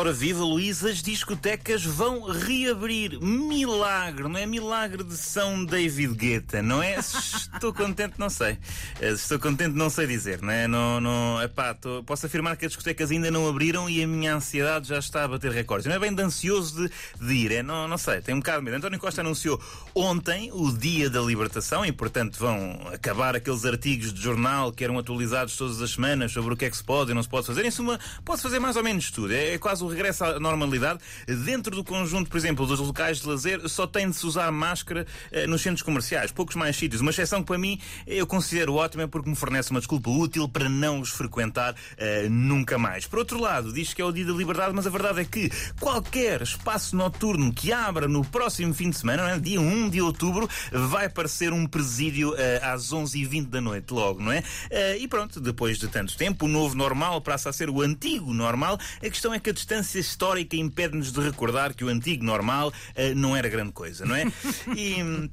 Ora viva Luís, as discotecas vão reabrir. Milagre, não é? Milagre de São David Guetta, não é? Estou contente, não sei. Eh, estou contente, não sei dizer, não é? Não, não, epá, tô, posso afirmar que as discotecas ainda não abriram e a minha ansiedade já está a bater recordes. Não é bem de ansioso de, de ir, é? Não, não sei, tenho um bocado de medo. António Costa anunciou ontem o dia da libertação e, portanto, vão acabar aqueles artigos de jornal que eram atualizados todas as semanas sobre o que é que se pode e não se pode fazer. Em suma, pode fazer mais ou menos tudo. É, é quase o regresso à normalidade. Dentro do conjunto, por exemplo, dos locais de lazer, só tem de se usar máscara eh, nos centros comerciais, poucos mais sítios. Uma exceção que para mim eu considero ótima porque me fornece uma desculpa útil para não os frequentar eh, nunca mais. Por outro lado, diz que é o dia da liberdade, mas a verdade é que qualquer espaço noturno que abra no próximo fim de semana, é? dia 1 de outubro, vai parecer um presídio eh, às 11h20 da noite, logo, não é? Eh, e pronto, depois de tanto tempo, o novo normal passa a ser o antigo normal. A questão é que a distância histórica impede-nos de recordar que o antigo normal uh, não era grande coisa, não é? E.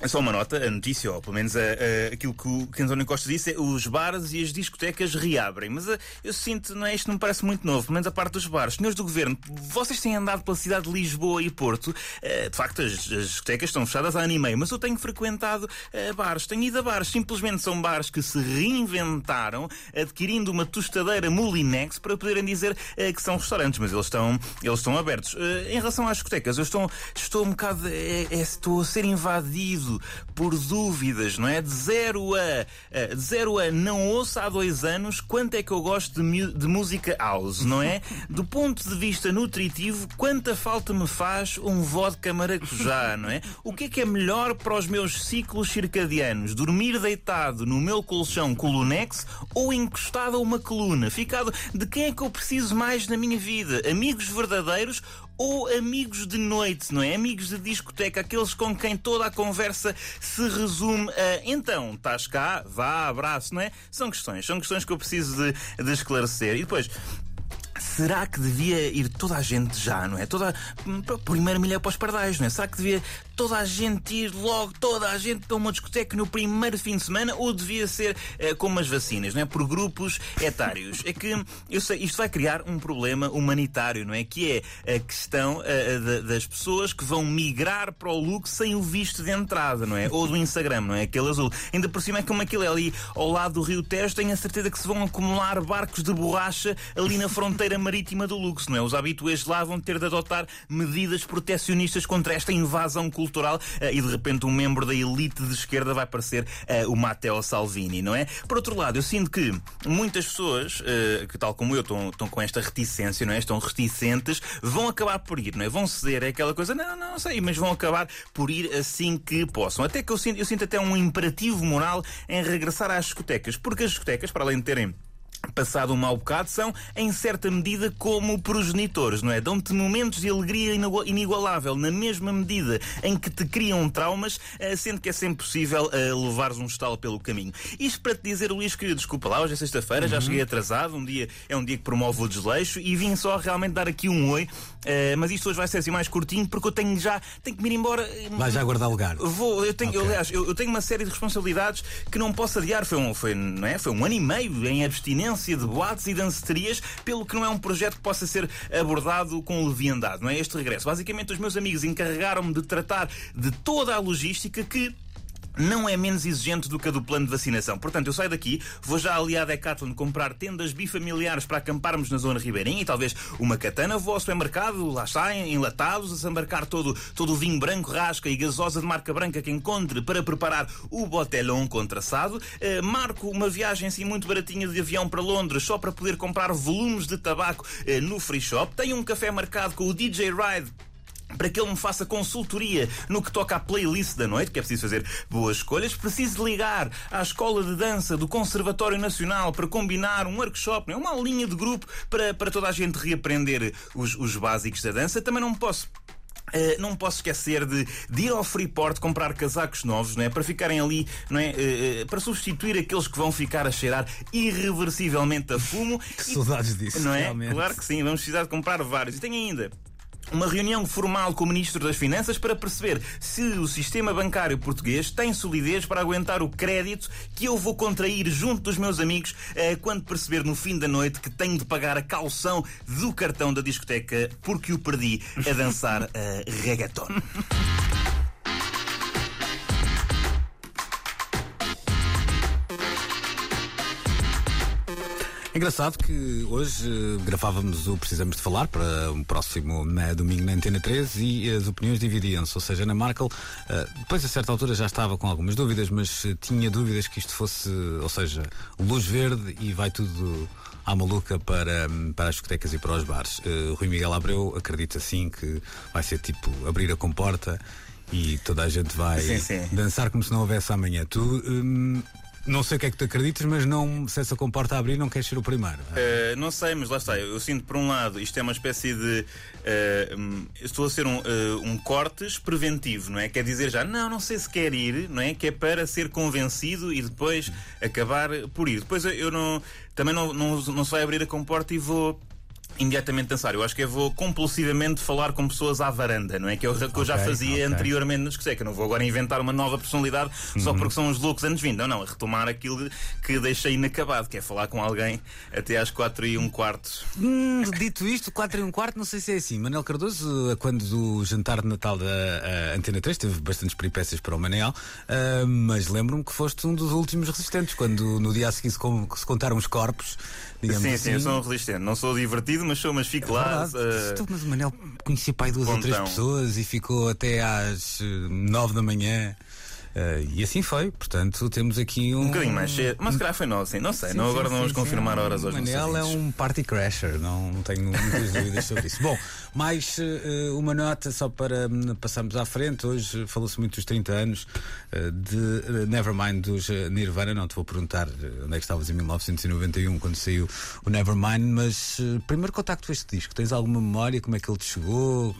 É só uma nota, a notícia, ou pelo menos a, a, aquilo que, o, que Costa disse, é os bares e as discotecas reabrem. Mas a, eu sinto, não é, isto não me parece muito novo, pelo menos a parte dos bares. Senhores do Governo, vocês têm andado pela cidade de Lisboa e Porto. Uh, de facto, as, as, discotecas estão fechadas há ano e meio, mas eu tenho frequentado uh, bares, tenho ido a bares. Simplesmente são bares que se reinventaram, adquirindo uma tostadeira Molinex para poderem dizer que são restaurantes, mas eles estão, eles estão abertos. em relação às discotecas, eu estou, estou um bocado, é, é, estou a ser invadido por dúvidas, não é? De zero a, de zero a não ouço há dois anos quanto é que eu gosto de, de música house, não é? Do ponto de vista nutritivo, quanta falta me faz um vodka maracujá, não é? O que é que é melhor para os meus ciclos circadianos? Dormir deitado no meu colchão colunex ou encostado a uma coluna? Ficado de quem é que eu preciso mais na minha vida? Amigos verdadeiros ou amigos de noite, não é? Amigos de discoteca, aqueles com quem toda a conversa se resume a então, estás cá, vá, abraço, não é? São questões, são questões que eu preciso de, de esclarecer. E depois, será que devia ir toda a gente já, não é? Toda, primeira milha para os pardais, não é? Será que devia toda a gente ir logo, toda a gente para uma discoteca no primeiro fim de semana ou devia ser uh, como as vacinas, não é? Por grupos etários. É que eu sei, isto vai criar um problema humanitário, não é? Que é a questão uh, de, das pessoas que vão migrar para o look sem o visto de entrada, não é? Ou do Instagram, não é? Aquele azul. Ainda por cima é como aquilo é ali ao lado do Rio Tejo, tenho a certeza que se vão acumular barcos de borracha ali na fronteira marítima do luxo, não é? Os habituês lá vão ter de adotar medidas protecionistas contra esta invasão cultural eh, e de repente um membro da elite de esquerda vai parecer eh, o Matteo Salvini, não é? Por outro lado, eu sinto que muitas pessoas, eh, que tal como eu, estão, estão com esta reticência, não é? Estão reticentes, vão acabar por ir, não é? Vão ceder, é aquela coisa, não, não, não sei, mas vão acabar por ir assim que possam. Até que eu sinto, eu sinto até um imperativo moral em regressar às discotecas, porque as discotecas, para além de terem passado um mau bocado, são, em certa medida, como progenitores, não é? Dão-te momentos de alegria inigualável, na mesma medida em que te criam traumas, eh, sendo que é sempre possível eh, levares um estalo pelo caminho. Isto para te dizer, Luís, que desculpa lá, hoje é sexta-feira, uhum. já cheguei atrasado, um dia, é um dia que promove o desleixo e vim só realmente dar aqui um oi, eh, mas isto hoje vai ser assim mais curtinho porque eu tenho já, tenho que me ir embora. Vai já guardar lugar. Vou, eu tenho, okay. eu, aliás, eu, eu, tenho uma série de responsabilidades que não posso adiar. Foi um, foi, não é? foi um ano e meio em abstinência de boates e danceterias, pelo que não é um projeto que possa ser abordado com leviandade, não é? Este regresso. Basicamente, os meus amigos encarregaram-me de tratar de toda a logística que não é menos exigente do que a do plano de vacinação. Portanto, eu saio daqui, vou já ali à Decathlon comprar tendas bifamiliares para acamparmos na zona ribeirinha e talvez uma katana. Vou ao supermercado, lá está, enlatados, desembarcar todo, todo o vinho branco, rasca e gasosa de marca branca que encontre para preparar o botelhão contraçado. Uh, marco uma viagem assim muito baratinha de avião para Londres só para poder comprar volumes de tabaco uh, no free shop. Tenho um café marcado com o DJ Ride para que ele me faça consultoria no que toca à playlist da noite, que é preciso fazer boas escolhas, preciso ligar à escola de dança do Conservatório Nacional para combinar um workshop, é? uma linha de grupo para, para toda a gente reaprender os, os básicos da dança. Também não posso Uh, não posso esquecer de, de, ir ao Freeport comprar casacos novos, não é? Para ficarem ali, não é? Uh, para substituir aqueles que vão ficar a cheirar irreversivelmente a fumo. que e, saudades disso, não é? Realmente. Claro que sim, vamos precisar de comprar vários. E tem ainda uma reunião formal com o Ministro das Finanças para perceber se o sistema bancário português tem solidez para aguentar o crédito que eu vou contrair junto dos meus amigos eh, quando perceber no fim da noite que tenho de pagar a calção do cartão da discoteca porque o perdi a dançar uh, reggaeton. Engraçado que hoje uh, gravávamos o Precisamos de Falar para um próximo na, domingo na Antena 13 e as opiniões dividiam-se. Ou seja, Ana Markel, uh, depois a certa altura já estava com algumas dúvidas, mas tinha dúvidas que isto fosse, ou seja, luz verde e vai tudo à maluca para, para as discotecas e para os bares. Rui Miguel Abreu acredita sim que vai ser tipo abrir a comporta e toda a gente vai sim, sim. dançar como se não houvesse amanhã. Tu. Um, não sei o que é que tu acreditas, mas não, se essa comporta a abrir, não queres ser o primeiro. Uh, não sei, mas lá está. Eu, sinto, por um lado, isto é uma espécie de. Uh, estou a ser um, uh, um cortes preventivo, não é? Quer dizer já, não, não sei se quer ir, não é? Que é para ser convencido e depois acabar por ir. Depois eu, eu não. Também não, não, não se vai abrir a comporta e vou imediatamente dançar. Eu acho que eu vou compulsivamente falar com pessoas à varanda, não é? Que é o que okay, eu já fazia okay. anteriormente no discoteca. Não vou agora inventar uma nova personalidade uhum. só porque são os loucos anos 20. Não, não, retomar aquilo que deixei inacabado, que é falar com alguém até às 4 e um quarto. Hum, dito isto, 4 e um quarto, não sei se é assim. Manel Cardoso, quando do jantar de Natal da Antena 3, teve bastantes peripécias para o Manel, uh, mas lembro-me que foste um dos últimos resistentes, quando no dia a seguir se, se contaram os corpos, digamos sim, assim. Sim, eu sou um resistente. Não sou divertido, mas sou, mas fico é lá. Uh... Mas o Manel conhecia pai duas ou três pessoas e ficou até às eh, nove da manhã. Uh, e assim foi, portanto temos aqui um. Um bocadinho mais cedo, mas se calhar foi não, assim, não sei, sim, não, agora sim, não vamos sim, confirmar horas hoje. Manel é um party crasher, não, não tenho muitas dúvidas sobre isso. Bom, mais uh, uma nota só para um, passarmos à frente. Hoje falou-se muito dos 30 anos uh, de Nevermind dos Nirvana. Não te vou perguntar onde é que estavas em 1991 quando saiu o Nevermind, mas primeiro contacto com este disco, tens alguma memória? Como é que ele te chegou?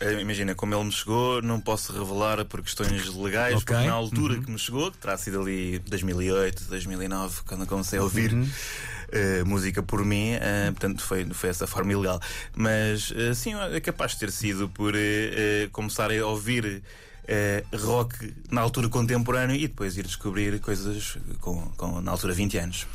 É que... imagina, como ele me chegou, não posso revelar por questões legais okay. porque na altura uhum. que me chegou, que terá sido ali 2008, 2009, quando comecei a ouvir. Uhum. Uh, música por mim, uh, portanto foi, foi essa forma ilegal. Mas uh, sim, é capaz de ter sido por começar a ouvir rock na altura contemporânea e depois ir descobrir coisas com, com na altura 20 anos.